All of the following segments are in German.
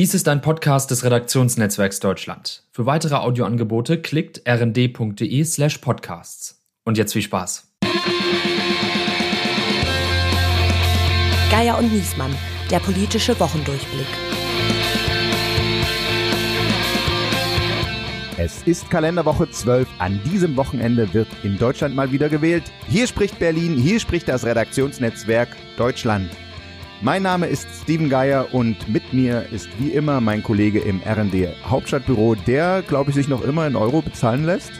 Dies ist ein Podcast des Redaktionsnetzwerks Deutschland. Für weitere Audioangebote klickt rnd.de slash podcasts. Und jetzt viel Spaß. Geier und Niesmann, der politische Wochendurchblick. Es ist Kalenderwoche 12. An diesem Wochenende wird in Deutschland mal wieder gewählt. Hier spricht Berlin, hier spricht das Redaktionsnetzwerk Deutschland. Mein Name ist Steven Geier und mit mir ist wie immer mein Kollege im RD Hauptstadtbüro, der, glaube ich, sich noch immer in Euro bezahlen lässt,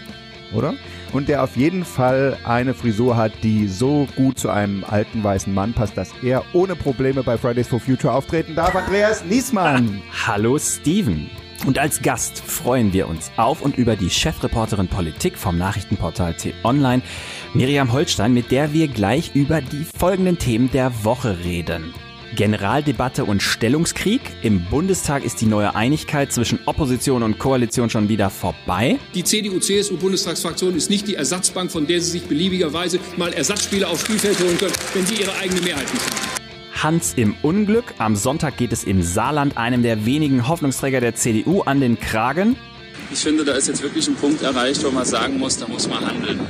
oder? Und der auf jeden Fall eine Frisur hat, die so gut zu einem alten weißen Mann passt, dass er ohne Probleme bei Fridays for Future auftreten darf. Andreas Niesmann. Hallo Steven. Und als Gast freuen wir uns auf und über die Chefreporterin Politik vom Nachrichtenportal T-Online, Miriam Holstein, mit der wir gleich über die folgenden Themen der Woche reden. Generaldebatte und Stellungskrieg. Im Bundestag ist die neue Einigkeit zwischen Opposition und Koalition schon wieder vorbei. Die CDU-CSU-Bundestagsfraktion ist nicht die Ersatzbank, von der Sie sich beliebigerweise mal Ersatzspieler aufs Spielfeld holen können, wenn Sie Ihre eigene Mehrheit nicht haben. Hans im Unglück. Am Sonntag geht es im Saarland einem der wenigen Hoffnungsträger der CDU an den Kragen. Ich finde, da ist jetzt wirklich ein Punkt erreicht, wo man sagen muss, da muss man handeln.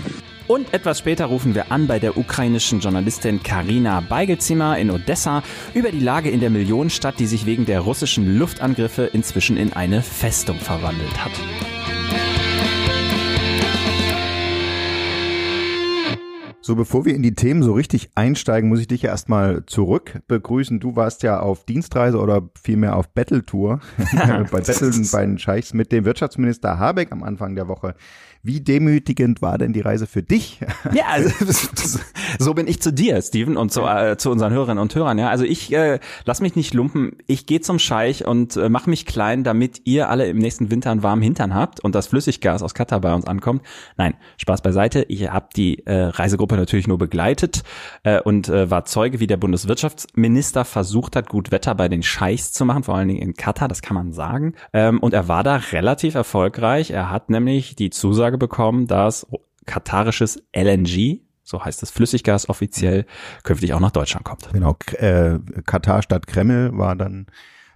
Und etwas später rufen wir an bei der ukrainischen Journalistin Karina Beigelzimmer in Odessa über die Lage in der Millionenstadt, die sich wegen der russischen Luftangriffe inzwischen in eine Festung verwandelt hat. So, bevor wir in die Themen so richtig einsteigen, muss ich dich ja erstmal zurück begrüßen. Du warst ja auf Dienstreise oder vielmehr auf Battle-Tour bei Battle bei den Scheichs mit dem Wirtschaftsminister Habeck am Anfang der Woche. Wie demütigend war denn die Reise für dich? Ja, also, so bin ich zu dir, Steven, und zu, äh, zu unseren Hörerinnen und Hörern. Ja, also ich äh, lass mich nicht lumpen. Ich gehe zum Scheich und äh, mache mich klein, damit ihr alle im nächsten Winter einen warmen Hintern habt und das Flüssiggas aus Katar bei uns ankommt. Nein, Spaß beiseite. Ich habe die äh, Reisegruppe natürlich nur begleitet äh, und äh, war Zeuge, wie der Bundeswirtschaftsminister versucht hat, gut Wetter bei den Scheichs zu machen, vor allen Dingen in Katar. Das kann man sagen. Ähm, und er war da relativ erfolgreich. Er hat nämlich die Zusage Zusage bekommen, dass katarisches LNG, so heißt es Flüssiggas offiziell, künftig auch nach Deutschland kommt. Genau, äh, Katar statt Kreml war dann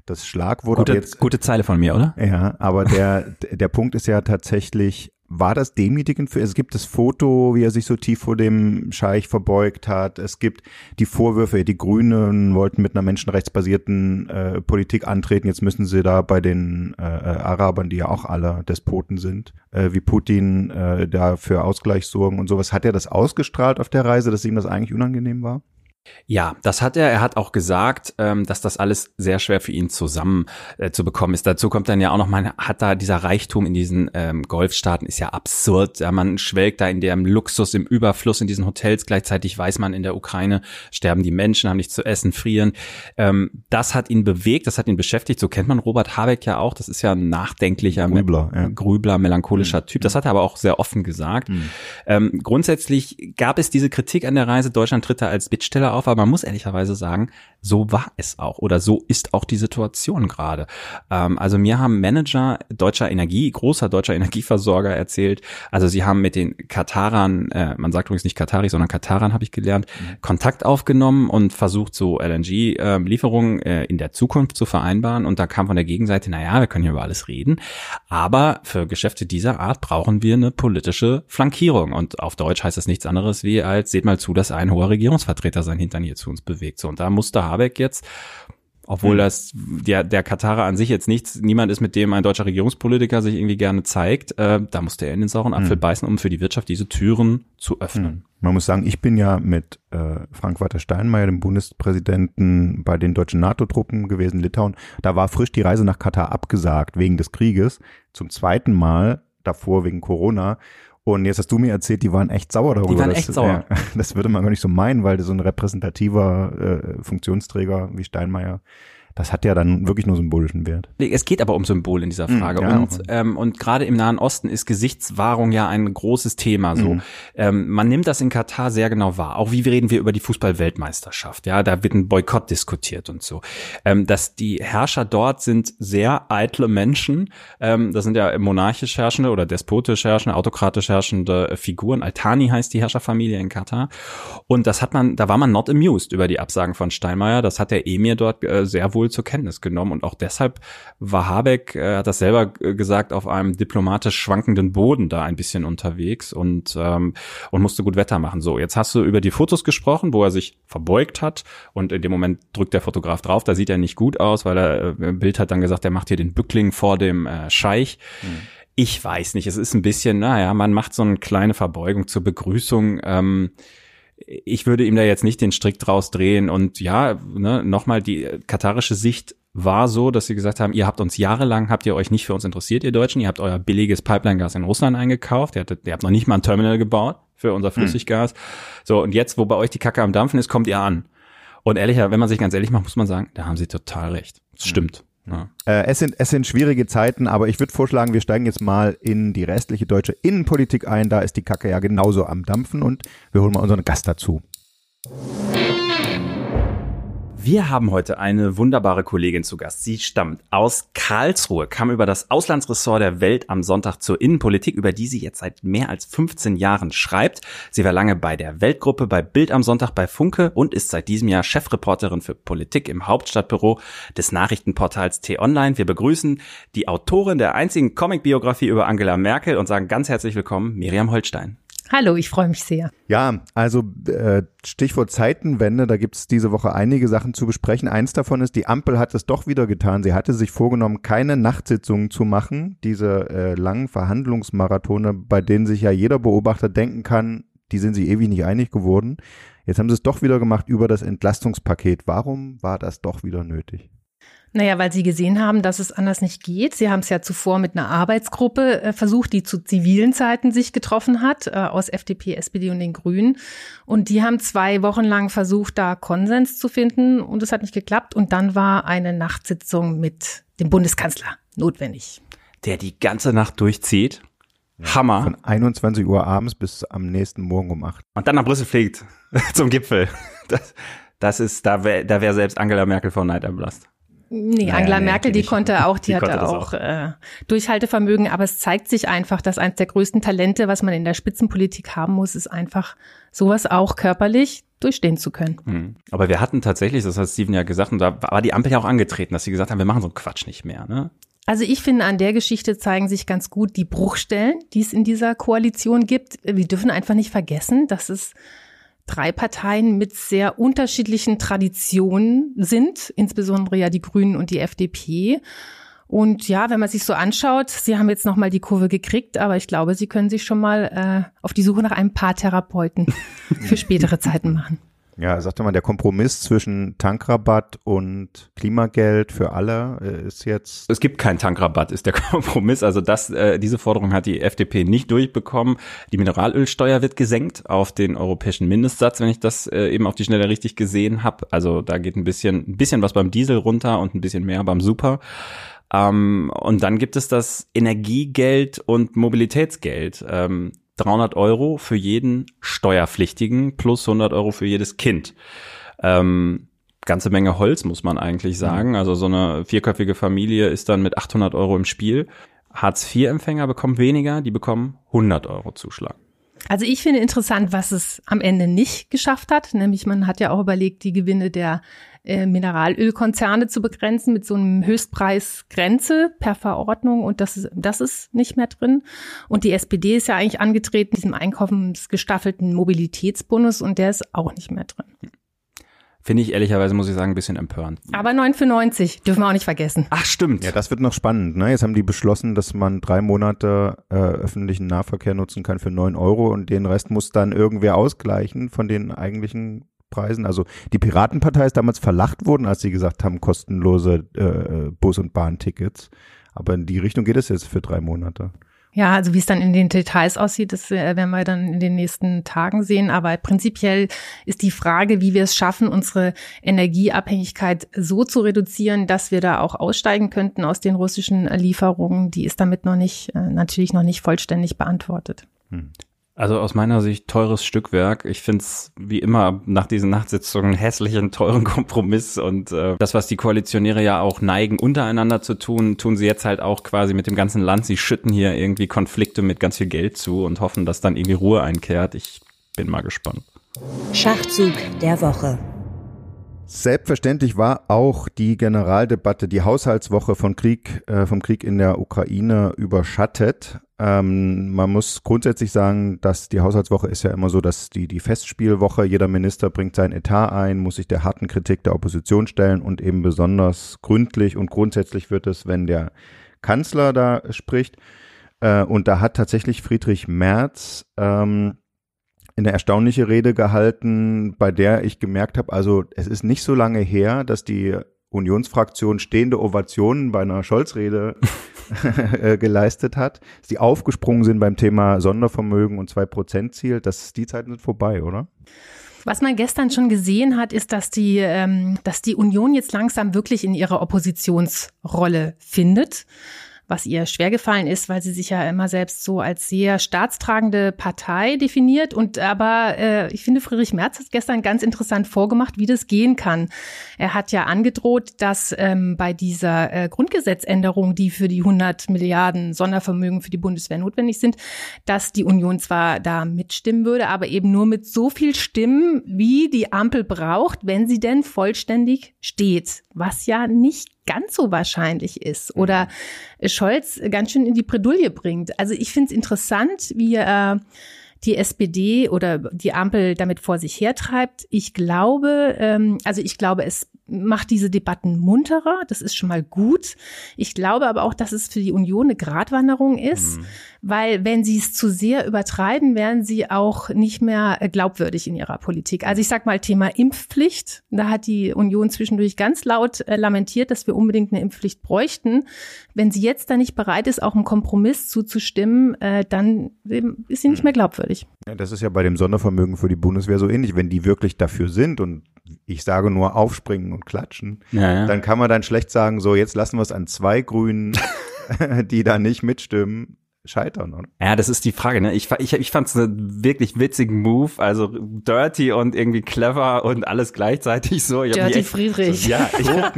das Schlagwort. Gute, jetzt, gute Zeile von mir, oder? Ja, aber der, der Punkt ist ja tatsächlich, war das demütigend für, es gibt das Foto, wie er sich so tief vor dem Scheich verbeugt hat. Es gibt die Vorwürfe, die Grünen wollten mit einer menschenrechtsbasierten äh, Politik antreten. Jetzt müssen sie da bei den äh, äh Arabern, die ja auch alle Despoten sind, äh, wie Putin, äh, da für Ausgleich sorgen und sowas. Hat er das ausgestrahlt auf der Reise, dass ihm das eigentlich unangenehm war? Ja, das hat er. Er hat auch gesagt, ähm, dass das alles sehr schwer für ihn zusammen äh, zu bekommen ist. Dazu kommt dann ja auch noch, man hat da dieser Reichtum in diesen ähm, Golfstaaten ist ja absurd. Ja, man schwelgt da in dem Luxus, im Überfluss in diesen Hotels. Gleichzeitig weiß man, in der Ukraine sterben die Menschen, haben nichts zu essen, frieren. Ähm, das hat ihn bewegt, das hat ihn beschäftigt. So kennt man Robert Habeck ja auch. Das ist ja ein nachdenklicher, Grübler, ja. Grübler melancholischer mhm. Typ. Das hat er aber auch sehr offen gesagt. Mhm. Grundsätzlich gab es diese Kritik an der Reise. Deutschland tritt da als Bittsteller auf, aber man muss ehrlicherweise sagen, so war es auch oder so ist auch die Situation gerade. Ähm, also mir haben Manager deutscher Energie, großer deutscher Energieversorger erzählt, also sie haben mit den Katarern, äh, man sagt übrigens nicht Katari, sondern Katarern habe ich gelernt, mhm. Kontakt aufgenommen und versucht so LNG-Lieferungen äh, äh, in der Zukunft zu vereinbaren und da kam von der Gegenseite, naja, wir können hier über alles reden, aber für Geschäfte dieser Art brauchen wir eine politische Flankierung und auf Deutsch heißt das nichts anderes wie als, seht mal zu, dass ein hoher Regierungsvertreter sein Hintern hier zu uns bewegt. So, und da musste Habeck jetzt obwohl hm. das der, der Katarer an sich jetzt nichts, niemand ist, mit dem ein deutscher Regierungspolitiker sich irgendwie gerne zeigt. Äh, da musste er in den sauren Apfel mhm. beißen, um für die Wirtschaft diese Türen zu öffnen. Mhm. Man muss sagen, ich bin ja mit äh, Frank-Walter Steinmeier, dem Bundespräsidenten, bei den deutschen NATO-Truppen gewesen, Litauen. Da war frisch die Reise nach Katar abgesagt wegen des Krieges. Zum zweiten Mal davor wegen Corona. Und jetzt hast du mir erzählt, die waren echt sauer darüber. Die waren echt sauer. Ja, das würde man gar nicht so meinen, weil so ein repräsentativer äh, Funktionsträger wie Steinmeier das hat ja dann wirklich nur symbolischen Wert. Es geht aber um Symbol in dieser hm, Frage. Ja, und ähm, und gerade im Nahen Osten ist Gesichtswahrung ja ein großes Thema. So, mhm. ähm, man nimmt das in Katar sehr genau wahr. Auch wie reden wir über die Fußball-Weltmeisterschaft? Ja, da wird ein Boykott diskutiert und so. Ähm, dass die Herrscher dort sind sehr eitle Menschen. Ähm, das sind ja monarchisch herrschende oder despotisch herrschende, autokratisch herrschende Figuren. Altani heißt die Herrscherfamilie in Katar. Und das hat man, da war man not amused über die Absagen von Steinmeier. Das hat der Emir dort äh, sehr wohl wohl zur Kenntnis genommen. Und auch deshalb war Habeck, äh, hat das selber äh, gesagt, auf einem diplomatisch schwankenden Boden da ein bisschen unterwegs und, ähm, und musste gut Wetter machen. So, jetzt hast du über die Fotos gesprochen, wo er sich verbeugt hat und in dem Moment drückt der Fotograf drauf, da sieht er nicht gut aus, weil er äh, Bild hat dann gesagt, er macht hier den Bückling vor dem äh, Scheich. Mhm. Ich weiß nicht, es ist ein bisschen, naja, man macht so eine kleine Verbeugung zur Begrüßung. Ähm, ich würde ihm da jetzt nicht den Strick draus drehen. Und ja, ne, nochmal, die katarische Sicht war so, dass sie gesagt haben, ihr habt uns jahrelang, habt ihr euch nicht für uns interessiert, ihr Deutschen, ihr habt euer billiges Pipeline-Gas in Russland eingekauft, ihr, hattet, ihr habt noch nicht mal ein Terminal gebaut für unser hm. Flüssiggas. Hm. So, und jetzt, wo bei euch die Kacke am Dampfen ist, kommt ihr an. Und ehrlicher, wenn man sich ganz ehrlich macht, muss man sagen, da haben sie total recht. Das hm. Äh, es, sind, es sind schwierige Zeiten, aber ich würde vorschlagen, wir steigen jetzt mal in die restliche deutsche Innenpolitik ein. Da ist die Kacke ja genauso am Dampfen und wir holen mal unseren Gast dazu. Wir haben heute eine wunderbare Kollegin zu Gast. Sie stammt aus Karlsruhe, kam über das Auslandsressort der Welt am Sonntag zur Innenpolitik, über die sie jetzt seit mehr als 15 Jahren schreibt. Sie war lange bei der Weltgruppe, bei Bild am Sonntag, bei Funke und ist seit diesem Jahr Chefreporterin für Politik im Hauptstadtbüro des Nachrichtenportals T-Online. Wir begrüßen die Autorin der einzigen Comicbiografie über Angela Merkel und sagen ganz herzlich willkommen, Miriam Holstein. Hallo, ich freue mich sehr. Ja, also äh, Stichwort Zeitenwende, da gibt es diese Woche einige Sachen zu besprechen. Eins davon ist, die Ampel hat es doch wieder getan. Sie hatte sich vorgenommen, keine Nachtsitzungen zu machen, diese äh, langen Verhandlungsmarathone, bei denen sich ja jeder Beobachter denken kann, die sind sich ewig nicht einig geworden. Jetzt haben sie es doch wieder gemacht über das Entlastungspaket. Warum war das doch wieder nötig? Naja, weil sie gesehen haben, dass es anders nicht geht. Sie haben es ja zuvor mit einer Arbeitsgruppe äh, versucht, die zu zivilen Zeiten sich getroffen hat, äh, aus FDP, SPD und den Grünen. Und die haben zwei Wochen lang versucht, da Konsens zu finden und es hat nicht geklappt. Und dann war eine Nachtsitzung mit dem Bundeskanzler notwendig. Der die ganze Nacht durchzieht. Hammer. Von 21 Uhr abends bis am nächsten Morgen um 8. Und dann nach Brüssel fliegt zum Gipfel. Das, das ist, da wäre da wär selbst Angela Merkel vor Neid erblasst. Nee, naja, Angela nee, Merkel, die konnte auch, die, die hatte auch, auch. Äh, Durchhaltevermögen, aber es zeigt sich einfach, dass eines der größten Talente, was man in der Spitzenpolitik haben muss, ist einfach sowas auch körperlich durchstehen zu können. Hm. Aber wir hatten tatsächlich, das hat Steven ja gesagt, und da war die Ampel ja auch angetreten, dass sie gesagt haben, wir machen so einen Quatsch nicht mehr. Ne? Also ich finde, an der Geschichte zeigen sich ganz gut die Bruchstellen, die es in dieser Koalition gibt. Wir dürfen einfach nicht vergessen, dass es drei Parteien mit sehr unterschiedlichen Traditionen sind, insbesondere ja die Grünen und die FDP. Und ja, wenn man sich so anschaut, sie haben jetzt nochmal die Kurve gekriegt, aber ich glaube, sie können sich schon mal äh, auf die Suche nach einem Paartherapeuten für spätere Zeiten machen. Ja, sagte mal, der Kompromiss zwischen Tankrabatt und Klimageld für alle äh, ist jetzt. Es gibt keinen Tankrabatt, ist der Kompromiss. Also das, äh, diese Forderung hat die FDP nicht durchbekommen. Die Mineralölsteuer wird gesenkt auf den europäischen Mindestsatz, wenn ich das äh, eben auf die Schnelle richtig gesehen habe. Also da geht ein bisschen, ein bisschen was beim Diesel runter und ein bisschen mehr beim Super. Ähm, und dann gibt es das Energiegeld und Mobilitätsgeld. Ähm, 300 Euro für jeden Steuerpflichtigen plus 100 Euro für jedes Kind. Ähm, ganze Menge Holz, muss man eigentlich sagen. Mhm. Also so eine vierköpfige Familie ist dann mit 800 Euro im Spiel. Hartz-IV-Empfänger bekommen weniger, die bekommen 100 Euro Zuschlag. Also ich finde interessant, was es am Ende nicht geschafft hat. Nämlich man hat ja auch überlegt, die Gewinne der äh, Mineralölkonzerne zu begrenzen mit so einem Höchstpreisgrenze per Verordnung und das ist, das ist nicht mehr drin. Und die SPD ist ja eigentlich angetreten, diesem einkommensgestaffelten Mobilitätsbonus und der ist auch nicht mehr drin. Finde ich ehrlicherweise, muss ich sagen, ein bisschen empörend. Aber 9 für 90, dürfen wir auch nicht vergessen. Ach, stimmt. Ja, das wird noch spannend. Ne? Jetzt haben die beschlossen, dass man drei Monate äh, öffentlichen Nahverkehr nutzen kann für 9 Euro und den Rest muss dann irgendwer ausgleichen von den eigentlichen Preisen. Also die Piratenpartei ist damals verlacht worden, als sie gesagt haben, kostenlose äh, Bus- und Bahntickets. Aber in die Richtung geht es jetzt für drei Monate. Ja, also wie es dann in den Details aussieht, das äh, werden wir dann in den nächsten Tagen sehen. Aber prinzipiell ist die Frage, wie wir es schaffen, unsere Energieabhängigkeit so zu reduzieren, dass wir da auch aussteigen könnten aus den russischen Lieferungen, die ist damit noch nicht, äh, natürlich noch nicht vollständig beantwortet. Also aus meiner Sicht teures Stückwerk. Ich finde es wie immer nach diesen Nachtsitzungen hässlichen, teuren Kompromiss und äh, das, was die Koalitionäre ja auch neigen, untereinander zu tun, tun sie jetzt halt auch quasi mit dem ganzen Land. Sie schütten hier irgendwie Konflikte mit ganz viel Geld zu und hoffen, dass dann irgendwie Ruhe einkehrt. Ich bin mal gespannt. Schachzug der Woche. Selbstverständlich war auch die Generaldebatte, die Haushaltswoche von Krieg, äh, vom Krieg in der Ukraine überschattet. Ähm, man muss grundsätzlich sagen, dass die Haushaltswoche ist ja immer so, dass die, die Festspielwoche, jeder Minister bringt sein Etat ein, muss sich der harten Kritik der Opposition stellen und eben besonders gründlich und grundsätzlich wird es, wenn der Kanzler da spricht. Äh, und da hat tatsächlich Friedrich Merz ähm, eine erstaunliche Rede gehalten, bei der ich gemerkt habe, also es ist nicht so lange her, dass die Unionsfraktion stehende Ovationen bei einer Scholz-Rede äh, geleistet hat, dass die aufgesprungen sind beim Thema Sondervermögen und 2%-Ziel, das die Zeiten sind vorbei, oder? Was man gestern schon gesehen hat, ist, dass die, ähm, dass die Union jetzt langsam wirklich in ihre Oppositionsrolle findet was ihr schwergefallen ist, weil sie sich ja immer selbst so als sehr staatstragende Partei definiert. Und aber äh, ich finde, Friedrich Merz hat gestern ganz interessant vorgemacht, wie das gehen kann. Er hat ja angedroht, dass ähm, bei dieser äh, Grundgesetzänderung, die für die 100 Milliarden Sondervermögen für die Bundeswehr notwendig sind, dass die Union zwar da mitstimmen würde, aber eben nur mit so viel Stimmen, wie die Ampel braucht, wenn sie denn vollständig steht, was ja nicht ganz so wahrscheinlich ist oder Scholz ganz schön in die Bredouille bringt. Also ich finde es interessant, wie äh, die SPD oder die Ampel damit vor sich hertreibt. Ich glaube, ähm, also ich glaube, es macht diese Debatten munterer. Das ist schon mal gut. Ich glaube aber auch, dass es für die Union eine Gratwanderung ist, mhm. weil wenn sie es zu sehr übertreiben, werden sie auch nicht mehr glaubwürdig in ihrer Politik. Also ich sag mal Thema Impfpflicht. Da hat die Union zwischendurch ganz laut äh, lamentiert, dass wir unbedingt eine Impfpflicht bräuchten. Wenn sie jetzt da nicht bereit ist, auch einem Kompromiss zuzustimmen, äh, dann ist sie nicht mhm. mehr glaubwürdig. Ja, das ist ja bei dem Sondervermögen für die Bundeswehr so ähnlich. Wenn die wirklich dafür sind und ich sage nur aufspringen und klatschen, ja, ja. dann kann man dann schlecht sagen, so jetzt lassen wir es an zwei Grünen, die da nicht mitstimmen, scheitern, oder? Ja, das ist die Frage. Ne? Ich, ich, ich fand es einen wirklich witzigen Move, also dirty und irgendwie clever und alles gleichzeitig so. Ich dirty echt, Friedrich. So, ja, ich, also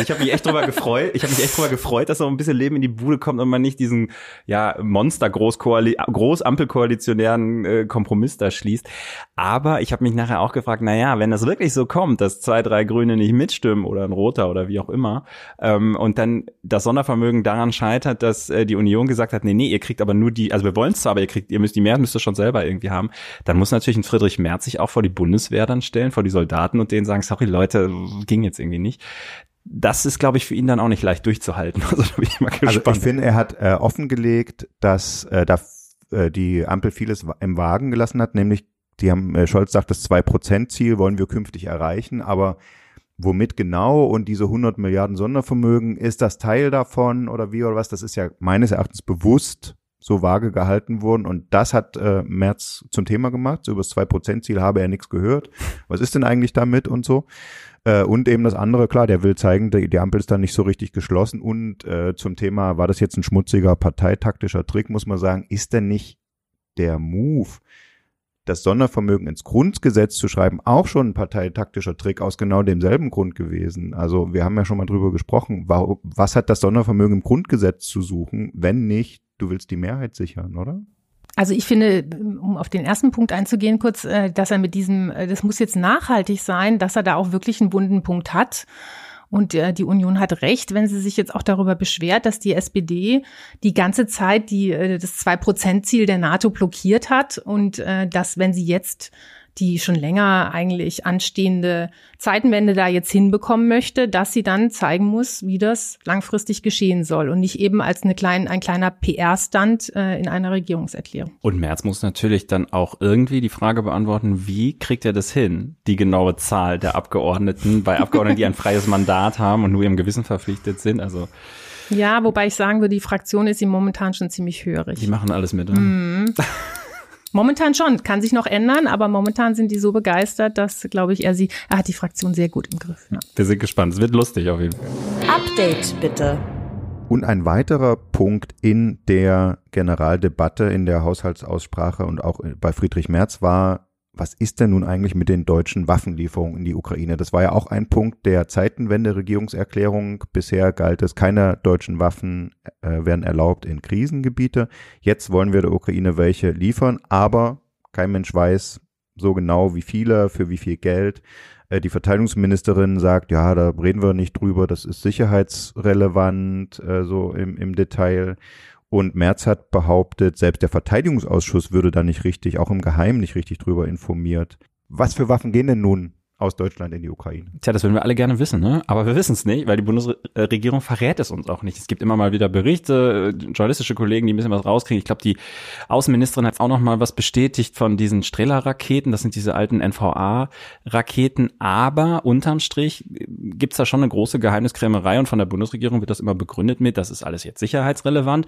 ich habe mich echt drüber gefreut. Ich habe mich echt drüber gefreut, dass noch ein bisschen Leben in die Bude kommt und man nicht diesen ja Monster Großampelkoalitionären äh, Kompromiss da schließt. Aber ich habe mich nachher auch gefragt, na ja, wenn das wirklich so kommt, dass zwei, drei Grüne nicht mitstimmen oder ein Roter oder wie auch immer, ähm, und dann das Sondervermögen daran scheitert, dass äh, die Union gesagt hat, nee, nee, ihr kriegt aber nur die, also wir wollen es zwar, aber ihr kriegt, ihr müsst die Mehrheit müsst ihr schon selber irgendwie haben, dann muss natürlich ein Friedrich Merz sich auch vor die Bundeswehr dann stellen, vor die Soldaten und denen sagen, sorry Leute, ging jetzt irgendwie nicht das ist, glaube ich, für ihn dann auch nicht leicht durchzuhalten. Also, da bin ich mal gespannt. Also ich finde, er hat äh, offengelegt, dass äh, da äh, die Ampel vieles im Wagen gelassen hat, nämlich die haben, äh, Scholz sagt, das 2%-Ziel wollen wir künftig erreichen, aber womit genau und diese 100 Milliarden Sondervermögen, ist das Teil davon oder wie oder was, das ist ja meines Erachtens bewusst so vage gehalten worden und das hat äh, Merz zum Thema gemacht. So über das 2%-Ziel habe er nichts gehört. Was ist denn eigentlich damit und so? Äh, und eben das andere, klar, der will zeigen, die, die Ampel ist dann nicht so richtig geschlossen und äh, zum Thema, war das jetzt ein schmutziger parteitaktischer Trick, muss man sagen, ist denn nicht der Move, das Sondervermögen ins Grundgesetz zu schreiben, auch schon ein parteitaktischer Trick aus genau demselben Grund gewesen. Also wir haben ja schon mal drüber gesprochen, was hat das Sondervermögen im Grundgesetz zu suchen, wenn nicht, du willst die Mehrheit sichern, oder? Also ich finde, um auf den ersten Punkt einzugehen, kurz, äh, dass er mit diesem, äh, das muss jetzt nachhaltig sein, dass er da auch wirklich einen wunden Punkt hat. Und äh, die Union hat recht, wenn sie sich jetzt auch darüber beschwert, dass die SPD die ganze Zeit die, äh, das Zwei-Prozent-Ziel der NATO blockiert hat. Und äh, dass, wenn sie jetzt die schon länger eigentlich anstehende Zeitenwende da jetzt hinbekommen möchte, dass sie dann zeigen muss, wie das langfristig geschehen soll und nicht eben als eine klein, ein kleiner PR-Stand äh, in einer Regierungserklärung. Und Merz muss natürlich dann auch irgendwie die Frage beantworten, wie kriegt er das hin, die genaue Zahl der Abgeordneten bei Abgeordneten, die ein freies Mandat haben und nur ihrem Gewissen verpflichtet sind, also ja, wobei ich sagen würde, die Fraktion ist ihm momentan schon ziemlich hörig. Die machen alles mit. Mm. Momentan schon, kann sich noch ändern, aber momentan sind die so begeistert, dass, glaube ich, er sie, er hat die Fraktion sehr gut im Griff. Ja. Wir sind gespannt, es wird lustig auf jeden Fall. Update bitte. Und ein weiterer Punkt in der Generaldebatte, in der Haushaltsaussprache und auch bei Friedrich Merz war was ist denn nun eigentlich mit den deutschen Waffenlieferungen in die Ukraine? Das war ja auch ein Punkt der Zeitenwende-Regierungserklärung. Bisher galt es, keine deutschen Waffen äh, werden erlaubt in Krisengebiete. Jetzt wollen wir der Ukraine welche liefern, aber kein Mensch weiß so genau, wie viele, für wie viel Geld. Äh, die Verteidigungsministerin sagt, ja, da reden wir nicht drüber, das ist sicherheitsrelevant, äh, so im, im Detail. Und Merz hat behauptet, selbst der Verteidigungsausschuss würde da nicht richtig, auch im Geheimen nicht richtig drüber informiert. Was für Waffen gehen denn nun aus Deutschland in die Ukraine. Tja, das würden wir alle gerne wissen, ne? Aber wir wissen es nicht, weil die Bundesregierung verrät es uns auch nicht. Es gibt immer mal wieder Berichte, journalistische Kollegen, die ein bisschen was rauskriegen. Ich glaube, die Außenministerin hat auch noch mal was bestätigt von diesen Strehler-Raketen. Das sind diese alten NVA-Raketen. Aber unterm Strich gibt's da schon eine große Geheimniskrämerei und von der Bundesregierung wird das immer begründet mit, das ist alles jetzt sicherheitsrelevant.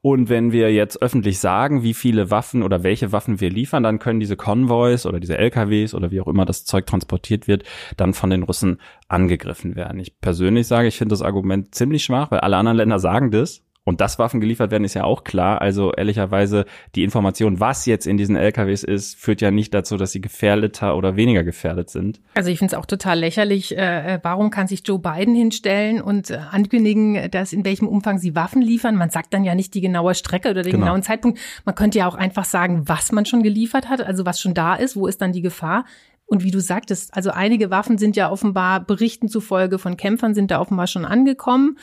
Und wenn wir jetzt öffentlich sagen, wie viele Waffen oder welche Waffen wir liefern, dann können diese Konvois oder diese LKWs oder wie auch immer das Zeug transportiert transportiert wird, dann von den Russen angegriffen werden. Ich persönlich sage, ich finde das Argument ziemlich schwach, weil alle anderen Länder sagen das. Und dass Waffen geliefert werden, ist ja auch klar. Also ehrlicherweise, die Information, was jetzt in diesen LKWs ist, führt ja nicht dazu, dass sie gefährdeter oder weniger gefährdet sind. Also ich finde es auch total lächerlich. Äh, äh, warum kann sich Joe Biden hinstellen und äh, ankündigen, dass in welchem Umfang sie Waffen liefern? Man sagt dann ja nicht die genaue Strecke oder den genau. genauen Zeitpunkt. Man könnte ja auch einfach sagen, was man schon geliefert hat, also was schon da ist, wo ist dann die Gefahr. Und wie du sagtest, also einige Waffen sind ja offenbar Berichten zufolge von Kämpfern sind da offenbar schon angekommen.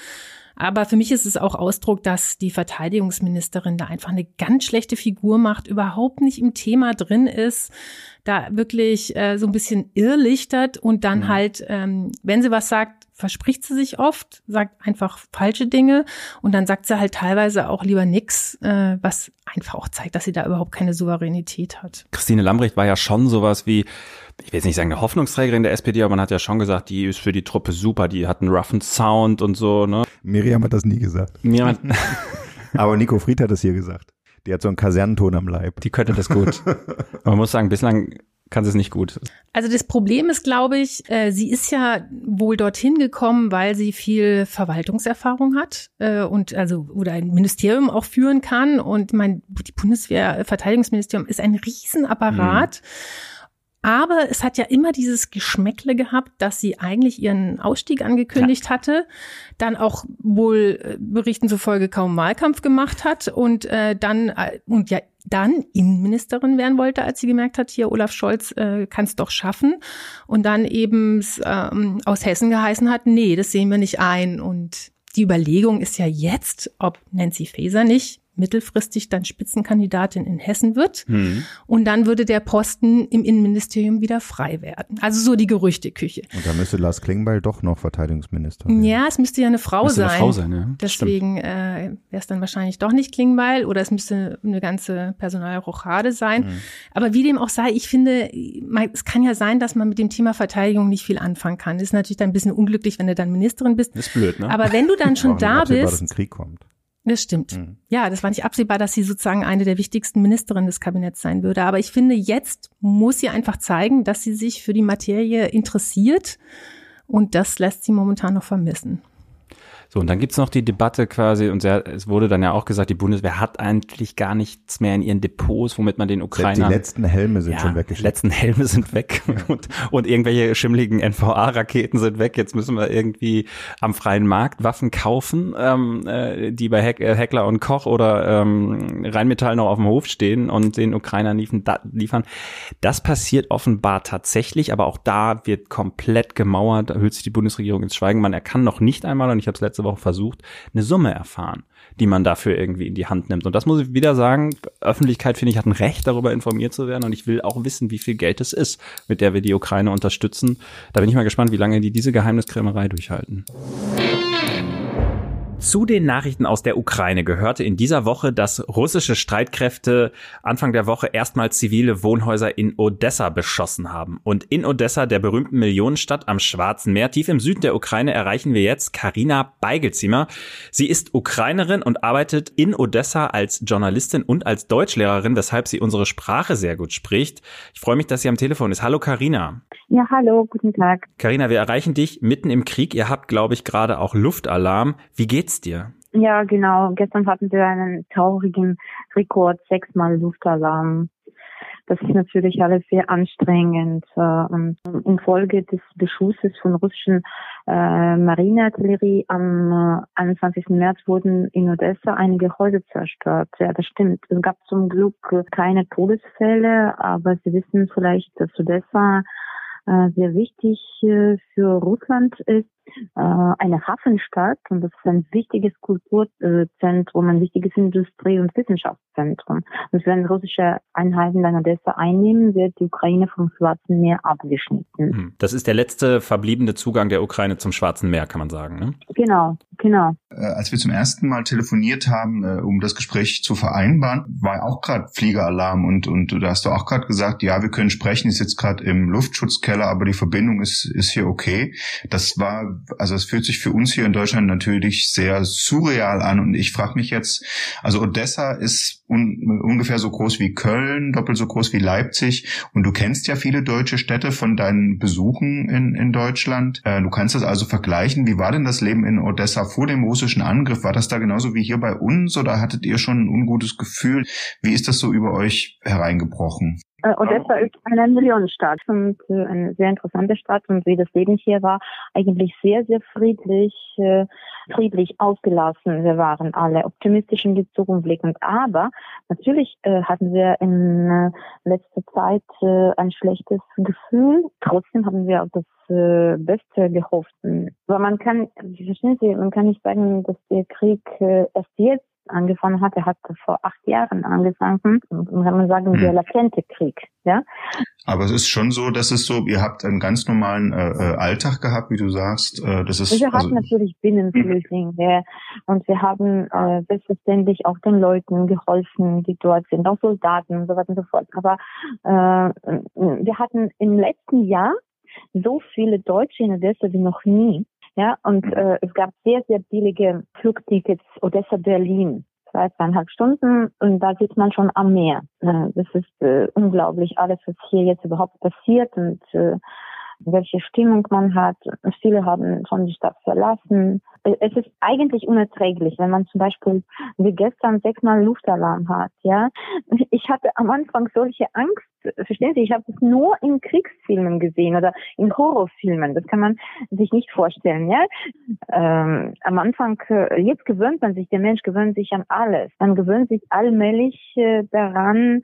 Aber für mich ist es auch Ausdruck, dass die Verteidigungsministerin da einfach eine ganz schlechte Figur macht, überhaupt nicht im Thema drin ist, da wirklich äh, so ein bisschen irrlichtert und dann mhm. halt, ähm, wenn sie was sagt, verspricht sie sich oft, sagt einfach falsche Dinge und dann sagt sie halt teilweise auch lieber nix, äh, was einfach auch zeigt, dass sie da überhaupt keine Souveränität hat. Christine Lambrecht war ja schon sowas wie, ich will jetzt nicht sagen eine Hoffnungsträgerin der SPD, aber man hat ja schon gesagt, die ist für die Truppe super, die hat einen roughen Sound und so. Ne? Miriam hat das nie gesagt. Miriam aber Nico Fried hat das hier gesagt. Die hat so einen Kasernenton am Leib. Die könnte das gut. Man muss sagen, bislang kann sie es nicht gut. Also das Problem ist, glaube ich, äh, sie ist ja wohl dorthin gekommen, weil sie viel Verwaltungserfahrung hat äh, und also oder ein Ministerium auch führen kann. Und mein die Bundeswehr Verteidigungsministerium ist ein Riesenapparat. Mhm. Aber es hat ja immer dieses Geschmäckle gehabt, dass sie eigentlich ihren Ausstieg angekündigt ja. hatte, dann auch wohl äh, Berichten zufolge kaum Wahlkampf gemacht hat und äh, dann äh, und ja dann Innenministerin werden wollte, als sie gemerkt hat, hier Olaf Scholz äh, kann es doch schaffen und dann eben ähm, aus Hessen geheißen hat, nee, das sehen wir nicht ein und die Überlegung ist ja jetzt, ob Nancy Faeser nicht mittelfristig dann Spitzenkandidatin in Hessen wird. Mhm. Und dann würde der Posten im Innenministerium wieder frei werden. Also so die Gerüchteküche. Und da müsste Lars Klingbeil doch noch Verteidigungsminister werden. Ja, es müsste ja eine Frau müsste sein. Eine Frau sein ja. Deswegen äh, wäre es dann wahrscheinlich doch nicht Klingbeil oder es müsste eine ganze Personalrochade sein. Mhm. Aber wie dem auch sei, ich finde, es kann ja sein, dass man mit dem Thema Verteidigung nicht viel anfangen kann. Ist natürlich dann ein bisschen unglücklich, wenn du dann Ministerin bist. Das ist blöd, ne? Aber wenn du dann schon da bist. Dass ein Krieg kommt. Das stimmt. Mhm. Ja, das war nicht absehbar, dass sie sozusagen eine der wichtigsten Ministerinnen des Kabinetts sein würde. Aber ich finde, jetzt muss sie einfach zeigen, dass sie sich für die Materie interessiert. Und das lässt sie momentan noch vermissen. So, und dann gibt's noch die Debatte quasi, und es wurde dann ja auch gesagt, die Bundeswehr hat eigentlich gar nichts mehr in ihren Depots, womit man den Ukrainern... Die letzten Helme sind ja, schon weggeschickt. Die letzten Helme sind weg und, und irgendwelche schimmligen NVA-Raketen sind weg. Jetzt müssen wir irgendwie am freien Markt Waffen kaufen, ähm, äh, die bei Heck, äh, Heckler und Koch oder ähm, Rheinmetall noch auf dem Hof stehen und den Ukrainern liefern, da, liefern. Das passiert offenbar tatsächlich, aber auch da wird komplett gemauert, da hüllt sich die Bundesregierung ins Schweigen. Man erkannt noch nicht einmal, und ich habe es letzte Woche versucht, eine Summe erfahren, die man dafür irgendwie in die Hand nimmt. Und das muss ich wieder sagen, Öffentlichkeit, finde ich, hat ein Recht, darüber informiert zu werden. Und ich will auch wissen, wie viel Geld es ist, mit der wir die Ukraine unterstützen. Da bin ich mal gespannt, wie lange die diese Geheimniskrämerei durchhalten. Zu den Nachrichten aus der Ukraine gehörte in dieser Woche, dass russische Streitkräfte Anfang der Woche erstmals zivile Wohnhäuser in Odessa beschossen haben. Und in Odessa, der berühmten Millionenstadt am Schwarzen Meer, tief im Süden der Ukraine, erreichen wir jetzt Karina Beigelzimmer. Sie ist Ukrainerin und arbeitet in Odessa als Journalistin und als Deutschlehrerin, weshalb sie unsere Sprache sehr gut spricht. Ich freue mich, dass sie am Telefon ist. Hallo Karina. Ja, hallo, guten Tag. Karina, wir erreichen dich mitten im Krieg. Ihr habt, glaube ich, gerade auch Luftalarm. Wie geht's dir? Ja, genau. Gestern hatten wir einen traurigen Rekord, sechsmal Luftalarm. Das ist natürlich alles sehr anstrengend. Äh, und infolge des Beschusses von russischen äh, Marineartillerie am äh, 21. März wurden in Odessa einige Häuser zerstört. Ja, das stimmt. Es gab zum Glück keine Todesfälle, aber Sie wissen vielleicht, dass Odessa äh, sehr wichtig äh, für Russland ist, äh, eine Hafenstadt und das ist ein wichtiges Kulturzentrum, ein wichtiges Industrie- und Wissenschaftszentrum. Und wenn russische Einheiten dann Odessa einnehmen, wird die Ukraine vom Schwarzen Meer abgeschnitten. Hm. Das ist der letzte verbliebene Zugang der Ukraine zum Schwarzen Meer, kann man sagen. Ne? Genau, genau. Äh, als wir zum ersten Mal telefoniert haben, äh, um das Gespräch zu vereinbaren, war auch gerade Fliegeralarm und und da hast du auch gerade gesagt, ja, wir können sprechen, ist jetzt gerade im Luftschutzkeller, aber die Verbindung ist ist hier okay. Das war also es fühlt sich für uns hier in Deutschland natürlich sehr surreal an und ich frage mich jetzt, also Odessa ist un, ungefähr so groß wie Köln, doppelt so groß wie Leipzig und du kennst ja viele deutsche Städte von deinen Besuchen in, in Deutschland. Äh, du kannst das also vergleichen. Wie war denn das Leben in Odessa vor dem russischen Angriff? War das da genauso wie hier bei uns oder hattet ihr schon ein ungutes Gefühl? Wie ist das so über euch hereingebrochen? Äh, Odessa ist eine Millionenstadt und äh, eine sehr interessante Stadt und wie das Leben hier war, eigentlich sehr, sehr friedlich, äh, friedlich ausgelassen. Wir waren alle optimistisch in die Zukunft blickend. Aber natürlich äh, hatten wir in äh, letzter Zeit äh, ein schlechtes Gefühl. Trotzdem haben wir auf das äh, Beste gehofft. Aber man kann, verstehen Sie, man kann nicht sagen, dass der Krieg äh, erst jetzt angefangen hat. Er hat vor acht Jahren angefangen. Und kann man sagen, der hm. latente Krieg. Ja. Aber es ist schon so, dass es so, ihr habt einen ganz normalen äh, äh Alltag gehabt, wie du sagst. Äh, das ist, wir also, hatten natürlich Binnenflüchtlinge und wir haben äh, selbstverständlich auch den Leuten geholfen, die dort sind, auch Soldaten und so weiter und so fort. Aber äh, wir hatten im letzten Jahr so viele Deutsche in Odessa wie noch nie. Ja, und äh, es gab sehr, sehr billige Flugtickets Odessa-Berlin. Zwei, zweieinhalb Stunden und da sieht man schon am Meer. Äh, das ist äh, unglaublich, alles, was hier jetzt überhaupt passiert und äh, welche Stimmung man hat. Viele haben schon die Stadt verlassen. Es ist eigentlich unerträglich, wenn man zum Beispiel wie gestern sechsmal Luftalarm hat. Ja, ich hatte am Anfang solche Angst. Verstehen Sie? Ich habe es nur in Kriegsfilmen gesehen oder in Horrorfilmen. Das kann man sich nicht vorstellen. Ja, ähm, am Anfang äh, jetzt gewöhnt man sich. Der Mensch gewöhnt sich an alles. Man gewöhnt sich allmählich äh, daran,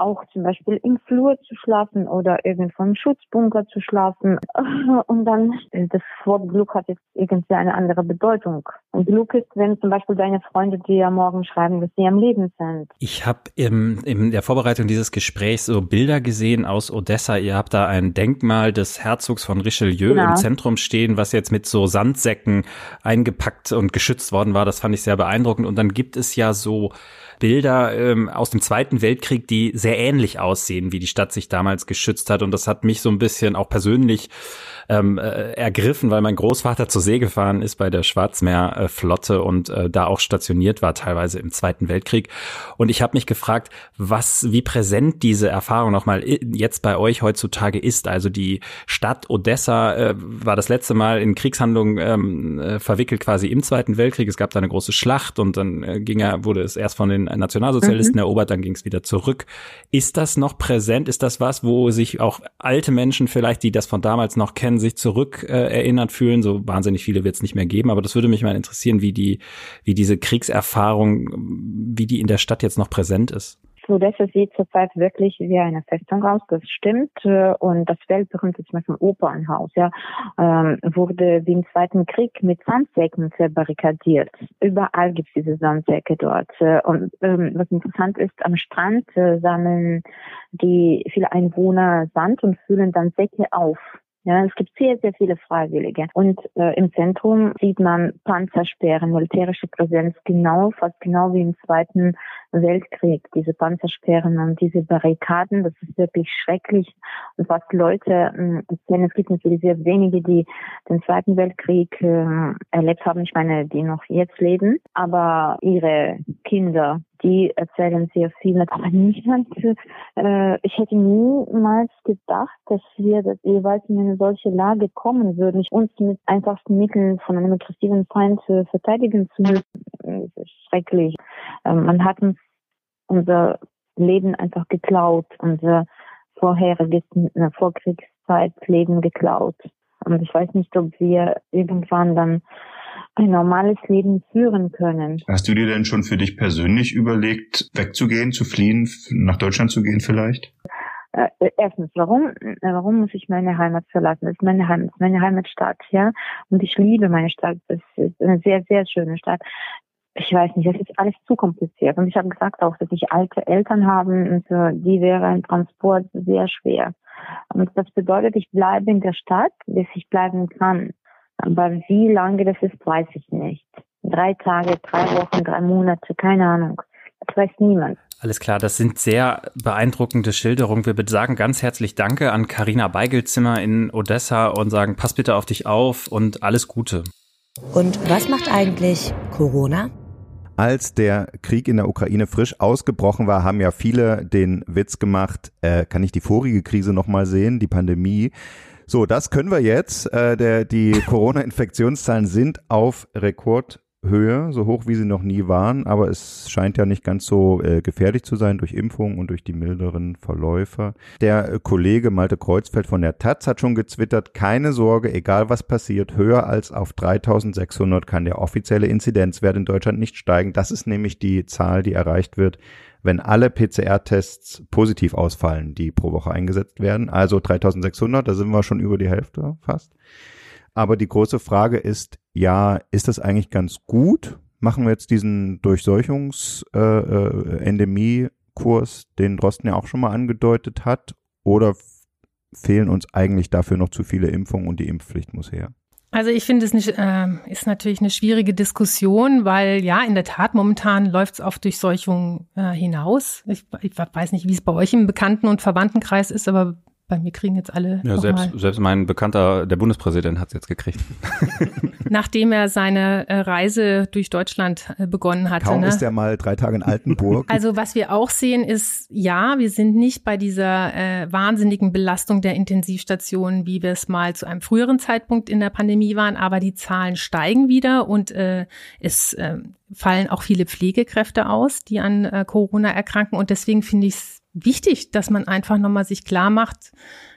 auch zum Beispiel im Flur zu schlafen oder irgendwo im Schutzbunker zu schlafen. Und dann, das Wort Glück hat jetzt irgendwie eine andere Bedeutung. Und Glück ist, wenn zum Beispiel deine Freunde dir morgen schreiben, dass sie am Leben sind. Ich habe in der Vorbereitung dieses Gesprächs so Bilder gesehen aus Odessa. Ihr habt da ein Denkmal des Herzogs von Richelieu genau. im Zentrum stehen, was jetzt mit so Sandsäcken eingepackt und geschützt worden war. Das fand ich sehr beeindruckend. Und dann gibt es ja so Bilder ähm, aus dem Zweiten Weltkrieg, die sehr ähnlich aussehen, wie die Stadt sich damals geschützt hat. Und das hat mich so ein bisschen auch persönlich ähm, äh, ergriffen, weil mein Großvater zur See gefahren ist bei der Schwarzmeerflotte und äh, da auch stationiert war, teilweise im Zweiten Weltkrieg. Und ich habe mich gefragt, was, wie präsent diese Erfahrung nochmal jetzt bei euch heutzutage ist. Also die Stadt Odessa äh, war das letzte Mal in Kriegshandlungen ähm, äh, verwickelt quasi im Zweiten Weltkrieg. Es gab da eine große Schlacht und dann äh, ging er, wurde es erst von den Nationalsozialisten mhm. erobert, dann ging es wieder zurück. Ist das noch präsent? Ist das was, wo sich auch alte Menschen vielleicht, die das von damals noch kennen, sich zurück äh, erinnert fühlen. So wahnsinnig viele wird es nicht mehr geben, aber das würde mich mal interessieren, wie die, wie diese Kriegserfahrung, wie die in der Stadt jetzt noch präsent ist. Odessa sieht zurzeit wirklich wie eine Festung aus, das stimmt. Äh, und das weltberühmte zum Beispiel Opernhaus ja, ähm, wurde wie im Zweiten Krieg mit Sandsäcken verbarrikadiert. Überall gibt es diese Sandsäcke dort. Äh, und ähm, was interessant ist, am Strand äh, sammeln die viele Einwohner Sand und füllen dann Säcke auf. Ja, es gibt sehr, sehr viele Freiwillige. Und äh, im Zentrum sieht man Panzersperren, militärische Präsenz, genau, fast genau wie im Zweiten Weltkrieg. Diese Panzersperren und diese Barrikaden, das ist wirklich schrecklich. Und was Leute äh, erzählen, es gibt natürlich sehr wenige, die den Zweiten Weltkrieg äh, erlebt haben. Ich meine, die noch jetzt leben. Aber ihre Kinder, die erzählen sehr viel. Aber niemand, äh, ich hätte niemals gedacht, dass wir das jeweils in eine solche Lage kommen würden, uns mit einfachsten Mitteln von einem aggressiven Feind äh, verteidigen zu müssen. Schrecklich. Äh, man hat uns unser Leben einfach geklaut, unser vorheriges äh, Vorkriegszeitleben geklaut. Und ich weiß nicht, ob wir irgendwann dann ein normales Leben führen können. Hast du dir denn schon für dich persönlich überlegt, wegzugehen, zu fliehen, nach Deutschland zu gehen vielleicht? Äh, erstens, warum, äh, warum muss ich meine Heimat verlassen? Das ist meine Heimat, ist meine Heimatstadt, ja. Und ich liebe meine Stadt. Das ist eine sehr, sehr schöne Stadt. Ich weiß nicht, das ist alles zu kompliziert. Und ich habe gesagt auch, dass ich alte Eltern habe und für die wäre ein Transport sehr schwer. Und das bedeutet, ich bleibe in der Stadt, bis ich bleiben kann. Aber wie lange das ist, weiß ich nicht. Drei Tage, drei Wochen, drei Monate, keine Ahnung. Das weiß niemand. Alles klar, das sind sehr beeindruckende Schilderungen. Wir sagen ganz herzlich Danke an Karina Beigelzimmer in Odessa und sagen, pass bitte auf dich auf und alles Gute. Und was macht eigentlich Corona? Als der Krieg in der Ukraine frisch ausgebrochen war, haben ja viele den Witz gemacht, äh, kann ich die vorige Krise nochmal sehen, die Pandemie. So, das können wir jetzt. Äh, der, die Corona-Infektionszahlen sind auf Rekord Höhe, so hoch wie sie noch nie waren, aber es scheint ja nicht ganz so äh, gefährlich zu sein durch Impfungen und durch die milderen Verläufe. Der äh, Kollege Malte Kreuzfeld von der Taz hat schon gezwittert, keine Sorge, egal was passiert, höher als auf 3600 kann der offizielle Inzidenzwert in Deutschland nicht steigen. Das ist nämlich die Zahl, die erreicht wird, wenn alle PCR-Tests positiv ausfallen, die pro Woche eingesetzt werden. Also 3600, da sind wir schon über die Hälfte fast. Aber die große Frage ist, ja, ist das eigentlich ganz gut? Machen wir jetzt diesen Durchseuchungs-Endemie-Kurs, äh, äh, den Drosten ja auch schon mal angedeutet hat? Oder fehlen uns eigentlich dafür noch zu viele Impfungen und die Impfpflicht muss her? Also ich finde, es nicht, äh, ist natürlich eine schwierige Diskussion, weil ja, in der Tat, momentan läuft es auf Durchseuchung äh, hinaus. Ich, ich weiß nicht, wie es bei euch im Bekannten- und Verwandtenkreis ist, aber bei mir kriegen jetzt alle. Ja, selbst, selbst mein Bekannter, der Bundespräsident, hat es jetzt gekriegt. Nachdem er seine äh, Reise durch Deutschland äh, begonnen hatte. Kaum ne? ist er mal drei Tage in Altenburg. Also was wir auch sehen ist, ja, wir sind nicht bei dieser äh, wahnsinnigen Belastung der Intensivstationen, wie wir es mal zu einem früheren Zeitpunkt in der Pandemie waren, aber die Zahlen steigen wieder und äh, es äh, fallen auch viele Pflegekräfte aus, die an äh, Corona erkranken und deswegen finde ich es wichtig, dass man einfach nochmal sich klar macht,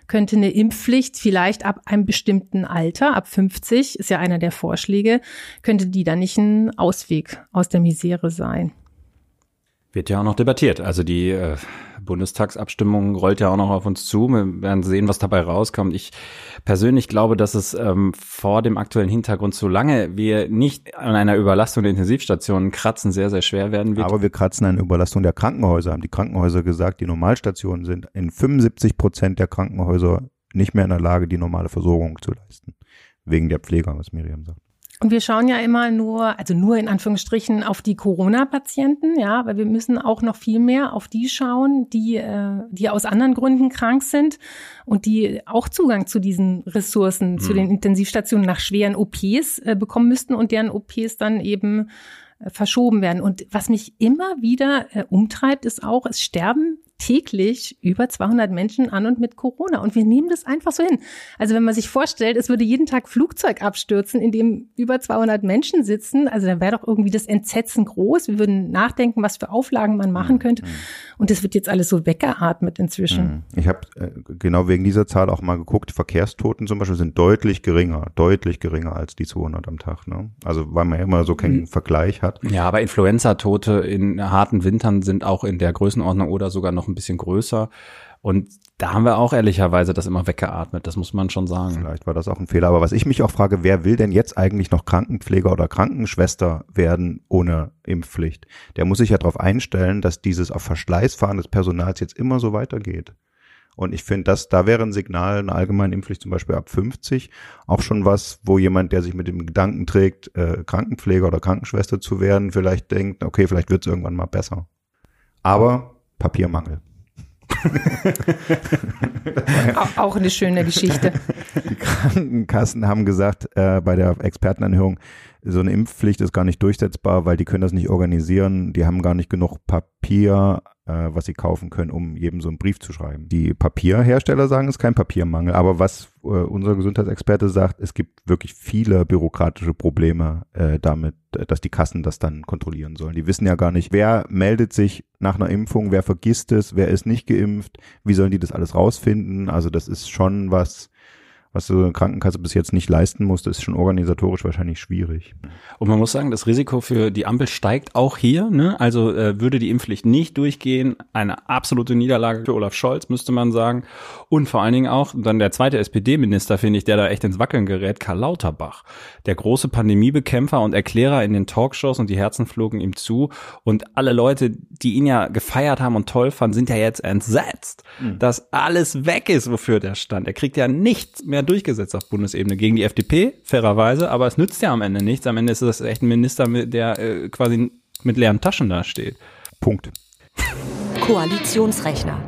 könnte eine Impfpflicht vielleicht ab einem bestimmten Alter, ab 50, ist ja einer der Vorschläge, könnte die dann nicht ein Ausweg aus der Misere sein. Wird ja auch noch debattiert. Also die äh, Bundestagsabstimmung rollt ja auch noch auf uns zu. Wir werden sehen, was dabei rauskommt. Ich persönlich glaube, dass es ähm, vor dem aktuellen Hintergrund, solange wir nicht an einer Überlastung der Intensivstationen kratzen, sehr, sehr schwer werden wird. Aber wir kratzen an Überlastung der Krankenhäuser. Haben die Krankenhäuser gesagt, die Normalstationen sind in 75 Prozent der Krankenhäuser nicht mehr in der Lage, die normale Versorgung zu leisten. Wegen der Pfleger, was Miriam sagt. Und wir schauen ja immer nur, also nur in Anführungsstrichen auf die Corona-Patienten, ja, aber wir müssen auch noch viel mehr auf die schauen, die, äh, die aus anderen Gründen krank sind und die auch Zugang zu diesen Ressourcen, mhm. zu den Intensivstationen nach schweren OPs äh, bekommen müssten und deren OPs dann eben äh, verschoben werden. Und was mich immer wieder äh, umtreibt, ist auch, es sterben täglich über 200 Menschen an und mit Corona. Und wir nehmen das einfach so hin. Also wenn man sich vorstellt, es würde jeden Tag Flugzeug abstürzen, in dem über 200 Menschen sitzen, also dann wäre doch irgendwie das Entsetzen groß. Wir würden nachdenken, was für Auflagen man machen könnte. Und das wird jetzt alles so weggeatmet inzwischen. Mhm. Ich habe äh, genau wegen dieser Zahl auch mal geguckt. Verkehrstoten zum Beispiel sind deutlich geringer, deutlich geringer als die 200 am Tag. Ne? Also weil man ja immer so keinen mhm. Vergleich hat. Ja, aber Influenza-Tote in harten Wintern sind auch in der Größenordnung oder sogar noch ein bisschen größer. Und da haben wir auch ehrlicherweise das immer weggeatmet, das muss man schon sagen. Vielleicht war das auch ein Fehler. Aber was ich mich auch frage, wer will denn jetzt eigentlich noch Krankenpfleger oder Krankenschwester werden ohne Impfpflicht? Der muss sich ja darauf einstellen, dass dieses auf Verschleiß fahren des Personals jetzt immer so weitergeht. Und ich finde, dass da wäre ein Signal, eine allgemeine Impfpflicht zum Beispiel ab 50, auch schon was, wo jemand, der sich mit dem Gedanken trägt, äh, Krankenpfleger oder Krankenschwester zu werden, vielleicht denkt, okay, vielleicht wird es irgendwann mal besser. Aber Papiermangel. auch eine schöne Geschichte. Die Krankenkassen haben gesagt äh, bei der Expertenanhörung, so eine Impfpflicht ist gar nicht durchsetzbar, weil die können das nicht organisieren. Die haben gar nicht genug Papier äh, was sie kaufen können, um jedem so einen Brief zu schreiben. Die Papierhersteller sagen, es ist kein Papiermangel, aber was äh, unser Gesundheitsexperte sagt, es gibt wirklich viele bürokratische Probleme äh, damit, dass die Kassen das dann kontrollieren sollen. Die wissen ja gar nicht, wer meldet sich nach einer Impfung, wer vergisst es, wer ist nicht geimpft, wie sollen die das alles rausfinden? Also das ist schon was, was so eine Krankenkasse bis jetzt nicht leisten musste, ist schon organisatorisch wahrscheinlich schwierig. Und man muss sagen, das Risiko für die Ampel steigt auch hier. Ne? Also äh, würde die Impfpflicht nicht durchgehen, eine absolute Niederlage für Olaf Scholz, müsste man sagen. Und vor allen Dingen auch dann der zweite SPD-Minister, finde ich, der da echt ins Wackeln gerät, Karl Lauterbach. Der große Pandemiebekämpfer und Erklärer in den Talkshows und die Herzen flogen ihm zu. Und alle Leute, die ihn ja gefeiert haben und toll fanden, sind ja jetzt entsetzt, mhm. dass alles weg ist, wofür der stand. Er kriegt ja nichts mehr durchgesetzt auf Bundesebene gegen die FDP, fairerweise, aber es nützt ja am Ende nichts. Am Ende ist das echt ein Minister, der äh, quasi mit leeren Taschen da steht. Punkt. Koalitionsrechner.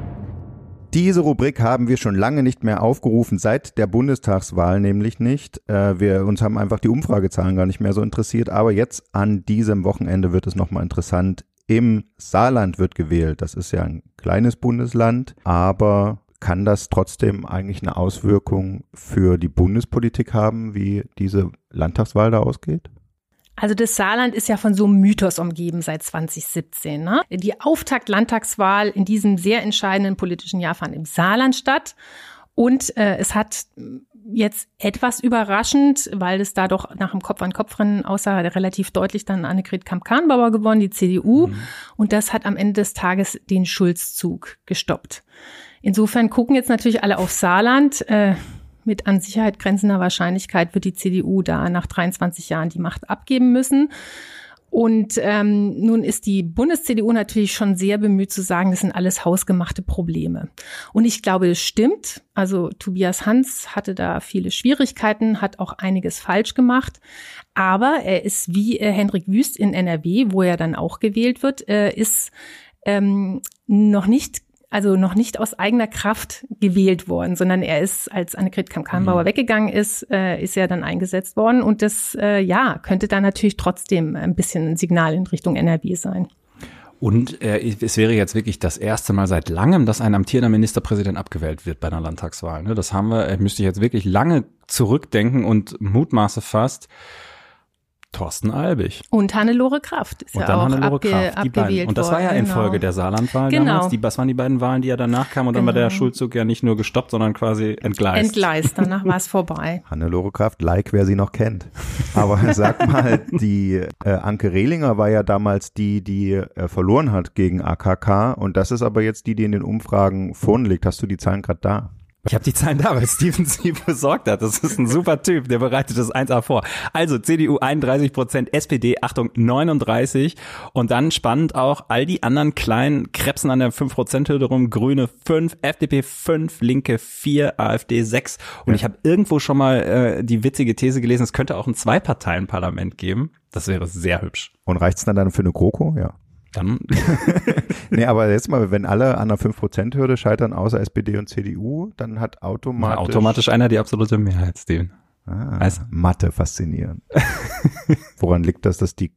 Diese Rubrik haben wir schon lange nicht mehr aufgerufen, seit der Bundestagswahl nämlich nicht. Äh, wir uns haben einfach die Umfragezahlen gar nicht mehr so interessiert, aber jetzt an diesem Wochenende wird es nochmal interessant. Im Saarland wird gewählt. Das ist ja ein kleines Bundesland, aber kann das trotzdem eigentlich eine Auswirkung für die Bundespolitik haben, wie diese Landtagswahl da ausgeht? Also das Saarland ist ja von so einem Mythos umgeben seit 2017. Ne? Die Auftakt-Landtagswahl in diesem sehr entscheidenden politischen Jahr fand im Saarland statt. Und äh, es hat jetzt etwas überraschend, weil es da doch nach dem Kopf-an-Kopf-Rennen aussah, relativ deutlich dann Annegret Kamp-Kahnbauer gewonnen, die CDU. Mhm. Und das hat am Ende des Tages den Schulzzug gestoppt. Insofern gucken jetzt natürlich alle auf Saarland. Äh, mit an Sicherheit grenzender Wahrscheinlichkeit wird die CDU da nach 23 Jahren die Macht abgeben müssen. Und ähm, nun ist die Bundes-CDU natürlich schon sehr bemüht zu sagen, das sind alles hausgemachte Probleme. Und ich glaube, es stimmt. Also Tobias Hans hatte da viele Schwierigkeiten, hat auch einiges falsch gemacht. Aber er ist wie äh, Hendrik Wüst in NRW, wo er dann auch gewählt wird, äh, ist ähm, noch nicht also noch nicht aus eigener Kraft gewählt worden, sondern er ist, als Annegret Kamm-Karrenbauer mhm. weggegangen ist, äh, ist er dann eingesetzt worden. Und das, äh, ja, könnte dann natürlich trotzdem ein bisschen ein Signal in Richtung NRW sein. Und äh, es wäre jetzt wirklich das erste Mal seit langem, dass ein amtierender Ministerpräsident abgewählt wird bei einer Landtagswahl. Ne? Das haben wir, äh, müsste ich jetzt wirklich lange zurückdenken und mutmaße fast, Thorsten Albig. Und Hannelore Kraft ist und ja auch Hannelore abge Kraft, die beiden. Und das war ja in genau. Folge der Saarlandwahl genau. damals. Die, was waren die beiden Wahlen, die ja danach kamen? Und genau. dann war der genau. Schulzug ja nicht nur gestoppt, sondern quasi entgleist. Entgleist, danach war es vorbei. Hannelore Kraft, like wer sie noch kennt. Aber sag mal, die äh, Anke Rehlinger war ja damals die, die äh, verloren hat gegen AKK. Und das ist aber jetzt die, die in den Umfragen vorne liegt. Hast du die Zahlen gerade da? Ich habe die Zahlen da, weil Steven sie besorgt hat. Das ist ein super Typ, der bereitet das 1A vor. Also CDU 31 Prozent, SPD, Achtung, 39. Und dann spannend auch all die anderen kleinen Krebsen an der 5%-Hürde rum. Grüne 5, FDP 5, Linke 4, AfD 6. Und ja. ich habe irgendwo schon mal äh, die witzige These gelesen, es könnte auch ein Zwei-Parteien-Parlament geben. Das wäre sehr hübsch. Und reicht's dann dann für eine GroKo? Ja. Dann. nee, aber jetzt mal, wenn alle an der 5%-Hürde scheitern, außer SPD und CDU, dann hat automatisch. Ja, automatisch einer die absolute Mehrheit, Steven. Ah, also. Mathe faszinierend. Woran liegt das, dass die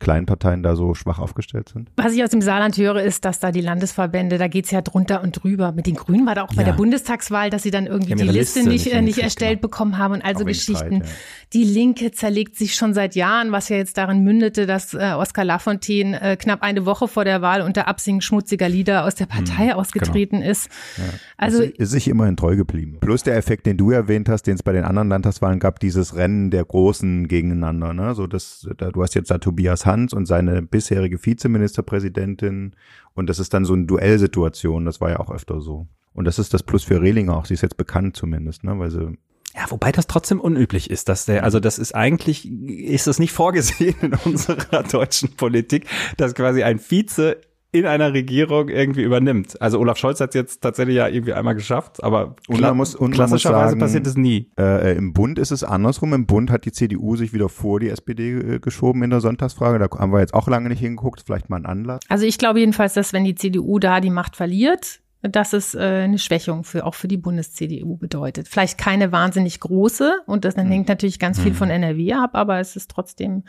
kleinen Parteien da so schwach aufgestellt sind? Was ich aus dem Saarland höre, ist, dass da die Landesverbände, da geht's ja drunter und drüber. Mit den Grünen war da auch bei der Bundestagswahl, dass sie dann irgendwie die Liste, Liste, nicht, nicht, äh, nicht erstellt genau. bekommen haben und also Geschichten. Streit, ja. Die Linke zerlegt sich schon seit Jahren, was ja jetzt darin mündete, dass äh, Oskar Lafontaine äh, knapp eine Woche vor der Wahl unter Absingen schmutziger Lieder aus der Partei hm, ausgetreten genau. ist. Ja. Also ist, ist sich immerhin treu geblieben. Plus der Effekt, den du erwähnt hast, den es bei den anderen Landtagswahlen gab, dieses Rennen der Großen gegeneinander. Ne? So das, da, du hast jetzt da Tobias Hans und seine bisherige Vizeministerpräsidentin und das ist dann so eine Duellsituation. Das war ja auch öfter so. Und das ist das Plus für Rehlinger auch. Sie ist jetzt bekannt zumindest, ne? weil sie ja, wobei das trotzdem unüblich ist, dass der, also das ist eigentlich, ist das nicht vorgesehen in unserer deutschen Politik, dass quasi ein Vize in einer Regierung irgendwie übernimmt. Also Olaf Scholz hat es jetzt tatsächlich ja irgendwie einmal geschafft, aber und man muss, und klassischerweise sagen, passiert es nie. Äh, Im Bund ist es andersrum. Im Bund hat die CDU sich wieder vor die SPD äh, geschoben in der Sonntagsfrage. Da haben wir jetzt auch lange nicht hingeguckt. Vielleicht mal ein Anlass. Also ich glaube jedenfalls, dass wenn die CDU da die Macht verliert, dass es äh, eine Schwächung für auch für die Bundes-CDU bedeutet. Vielleicht keine wahnsinnig große und das dann hm. hängt natürlich ganz viel hm. von NRW ab, aber es ist trotzdem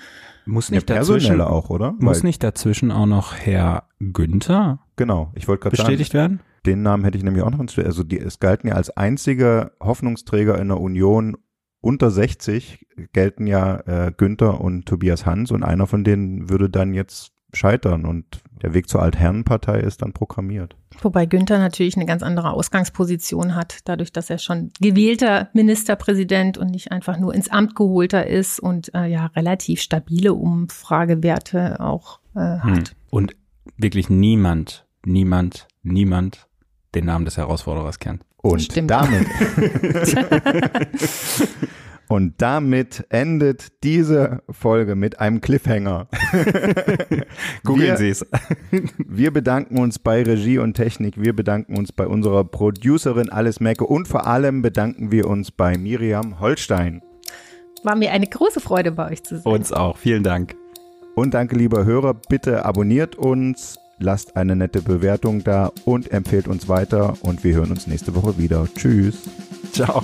muss nicht dazwischen auch, oder? Muss Weil, nicht dazwischen auch noch Herr Günther? Genau, ich wollte gerade sagen. Bestätigt werden? Den Namen hätte ich nämlich auch noch. Also die, es galten ja als einziger Hoffnungsträger in der Union unter 60 gelten ja äh, Günther und Tobias Hans und einer von denen würde dann jetzt scheitern und der Weg zur Altherrenpartei ist dann programmiert. Wobei Günther natürlich eine ganz andere Ausgangsposition hat, dadurch, dass er schon gewählter Ministerpräsident und nicht einfach nur ins Amt geholter ist und äh, ja relativ stabile Umfragewerte auch äh, hat. Hm. Und wirklich niemand, niemand, niemand den Namen des Herausforderers kennt. Und damit Und damit endet diese Folge mit einem Cliffhanger. Googeln Sie es. wir bedanken uns bei Regie und Technik. Wir bedanken uns bei unserer Producerin Alice Mecke und vor allem bedanken wir uns bei Miriam Holstein. War mir eine große Freude, bei euch zu sein. Uns auch. Vielen Dank. Und danke, lieber Hörer. Bitte abonniert uns, lasst eine nette Bewertung da und empfehlt uns weiter. Und wir hören uns nächste Woche wieder. Tschüss. Ciao.